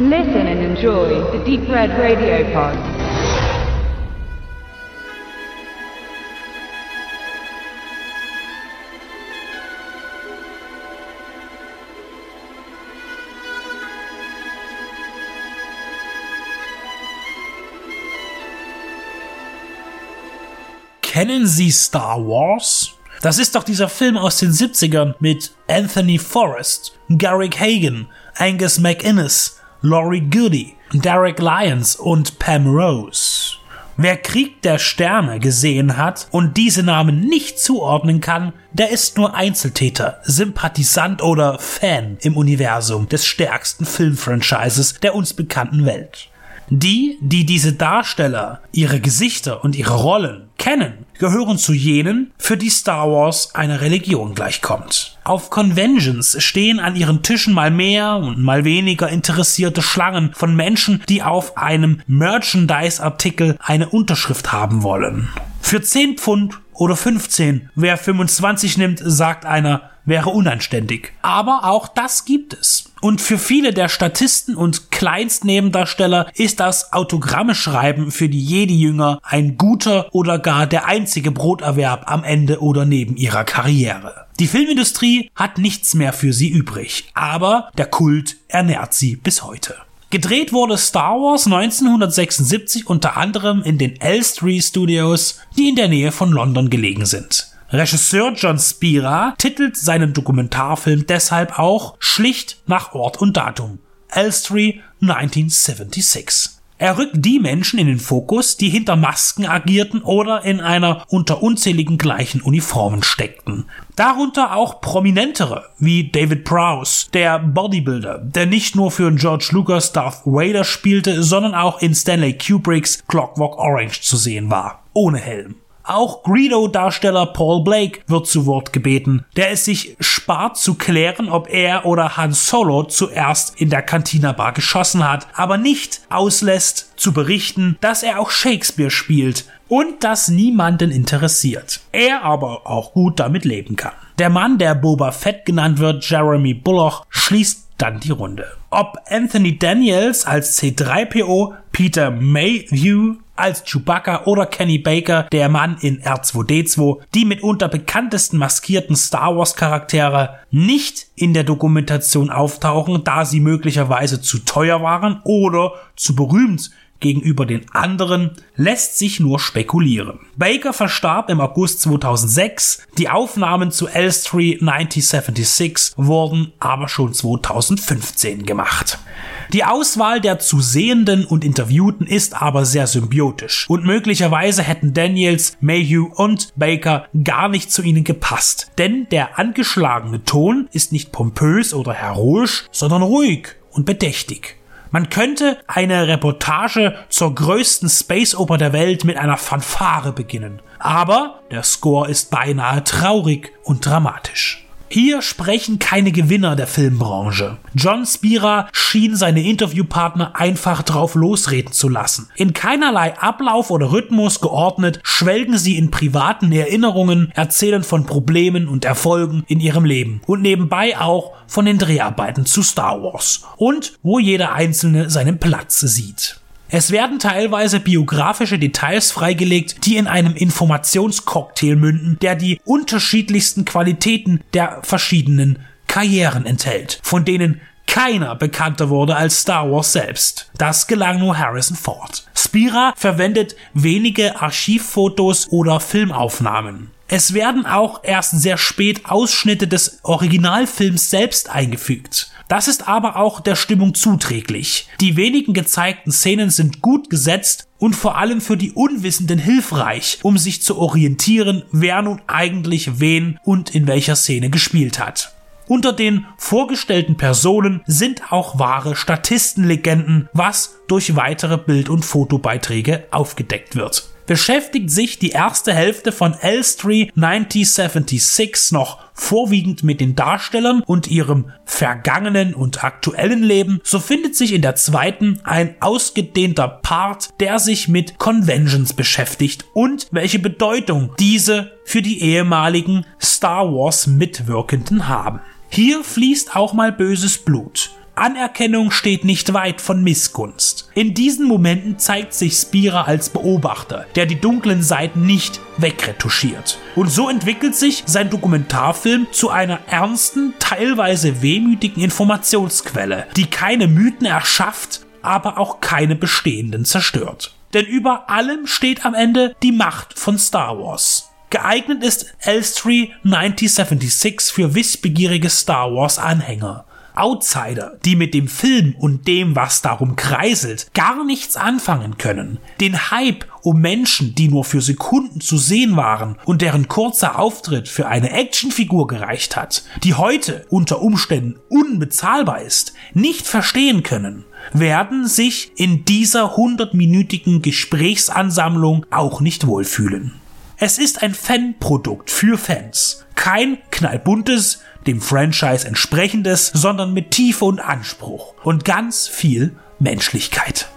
Listen and enjoy the Deep Red Radio Pod. Kennen Sie Star Wars? Das ist doch dieser Film aus den 70ern mit Anthony Forrest, Garrick Hagen, Angus MacInnes, Laurie Goody, Derek Lyons und Pam Rose. Wer Krieg der Sterne gesehen hat und diese Namen nicht zuordnen kann, der ist nur Einzeltäter, Sympathisant oder Fan im Universum des stärksten Filmfranchises der uns bekannten Welt. Die, die diese Darsteller, ihre Gesichter und ihre Rollen kennen, gehören zu jenen, für die Star Wars eine Religion gleichkommt. Auf Conventions stehen an ihren Tischen mal mehr und mal weniger interessierte Schlangen von Menschen, die auf einem Merchandise-Artikel eine Unterschrift haben wollen. Für 10 Pfund oder 15, wer 25 nimmt, sagt einer, wäre unanständig. Aber auch das gibt es. Und für viele der Statisten und Kleinstnebendarsteller ist das Autogramme-Schreiben für die Jedi-Jünger ein guter oder gar der einzige Broterwerb am Ende oder neben ihrer Karriere. Die Filmindustrie hat nichts mehr für sie übrig, aber der Kult ernährt sie bis heute. Gedreht wurde Star Wars 1976 unter anderem in den Elstree Studios, die in der Nähe von London gelegen sind. Regisseur John Spira titelt seinen Dokumentarfilm deshalb auch schlicht nach Ort und Datum. Elstree 1976. Er rückt die Menschen in den Fokus, die hinter Masken agierten oder in einer unter unzähligen gleichen Uniformen steckten. Darunter auch prominentere, wie David Prowse, der Bodybuilder, der nicht nur für George Lucas Darth Vader spielte, sondern auch in Stanley Kubricks Clockwork Orange zu sehen war. Ohne Helm. Auch Greedo-Darsteller Paul Blake wird zu Wort gebeten, der es sich spart zu klären, ob er oder Han Solo zuerst in der Cantina Bar geschossen hat, aber nicht auslässt zu berichten, dass er auch Shakespeare spielt und das niemanden interessiert. Er aber auch gut damit leben kann. Der Mann, der Boba Fett genannt wird, Jeremy Bulloch, schließt dann die Runde. Ob Anthony Daniels als C3PO, Peter Mayhew als Chewbacca oder Kenny Baker, der Mann in R2D2, die mitunter bekanntesten maskierten Star Wars Charaktere nicht in der Dokumentation auftauchen, da sie möglicherweise zu teuer waren oder zu berühmt gegenüber den anderen lässt sich nur spekulieren. Baker verstarb im August 2006, die Aufnahmen zu Elstree 1976 wurden aber schon 2015 gemacht. Die Auswahl der zu Sehenden und Interviewten ist aber sehr symbiotisch und möglicherweise hätten Daniels, Mayhew und Baker gar nicht zu ihnen gepasst, denn der angeschlagene Ton ist nicht pompös oder heroisch, sondern ruhig und bedächtig. Man könnte eine Reportage zur größten Space Oper der Welt mit einer Fanfare beginnen. Aber der Score ist beinahe traurig und dramatisch. Hier sprechen keine Gewinner der Filmbranche. John Spira schien seine Interviewpartner einfach drauf losreden zu lassen. In keinerlei Ablauf oder Rhythmus geordnet, schwelgen sie in privaten Erinnerungen, erzählen von Problemen und Erfolgen in ihrem Leben und nebenbei auch von den Dreharbeiten zu Star Wars und wo jeder Einzelne seinen Platz sieht. Es werden teilweise biografische Details freigelegt, die in einem Informationscocktail münden, der die unterschiedlichsten Qualitäten der verschiedenen Karrieren enthält, von denen keiner bekannter wurde als Star Wars selbst. Das gelang nur Harrison Ford. Spira verwendet wenige Archivfotos oder Filmaufnahmen. Es werden auch erst sehr spät Ausschnitte des Originalfilms selbst eingefügt. Das ist aber auch der Stimmung zuträglich. Die wenigen gezeigten Szenen sind gut gesetzt und vor allem für die Unwissenden hilfreich, um sich zu orientieren, wer nun eigentlich wen und in welcher Szene gespielt hat. Unter den vorgestellten Personen sind auch wahre Statistenlegenden, was durch weitere Bild- und Fotobeiträge aufgedeckt wird beschäftigt sich die erste Hälfte von Elstree 1976 noch vorwiegend mit den Darstellern und ihrem vergangenen und aktuellen Leben, so findet sich in der zweiten ein ausgedehnter Part, der sich mit Conventions beschäftigt und welche Bedeutung diese für die ehemaligen Star Wars Mitwirkenden haben. Hier fließt auch mal böses Blut. Anerkennung steht nicht weit von Missgunst. In diesen Momenten zeigt sich Spira als Beobachter, der die dunklen Seiten nicht wegretuschiert. Und so entwickelt sich sein Dokumentarfilm zu einer ernsten, teilweise wehmütigen Informationsquelle, die keine Mythen erschafft, aber auch keine bestehenden zerstört. Denn über allem steht am Ende die Macht von Star Wars. Geeignet ist Elstree 9076 für wissbegierige Star Wars Anhänger. Outsider, die mit dem Film und dem, was darum kreiselt, gar nichts anfangen können. Den Hype um Menschen, die nur für Sekunden zu sehen waren und deren kurzer Auftritt für eine Actionfigur gereicht hat, die heute unter Umständen unbezahlbar ist, nicht verstehen können, werden sich in dieser hundertminütigen Gesprächsansammlung auch nicht wohlfühlen. Es ist ein Fanprodukt für Fans. Kein knallbuntes, dem Franchise entsprechendes, sondern mit Tiefe und Anspruch und ganz viel Menschlichkeit.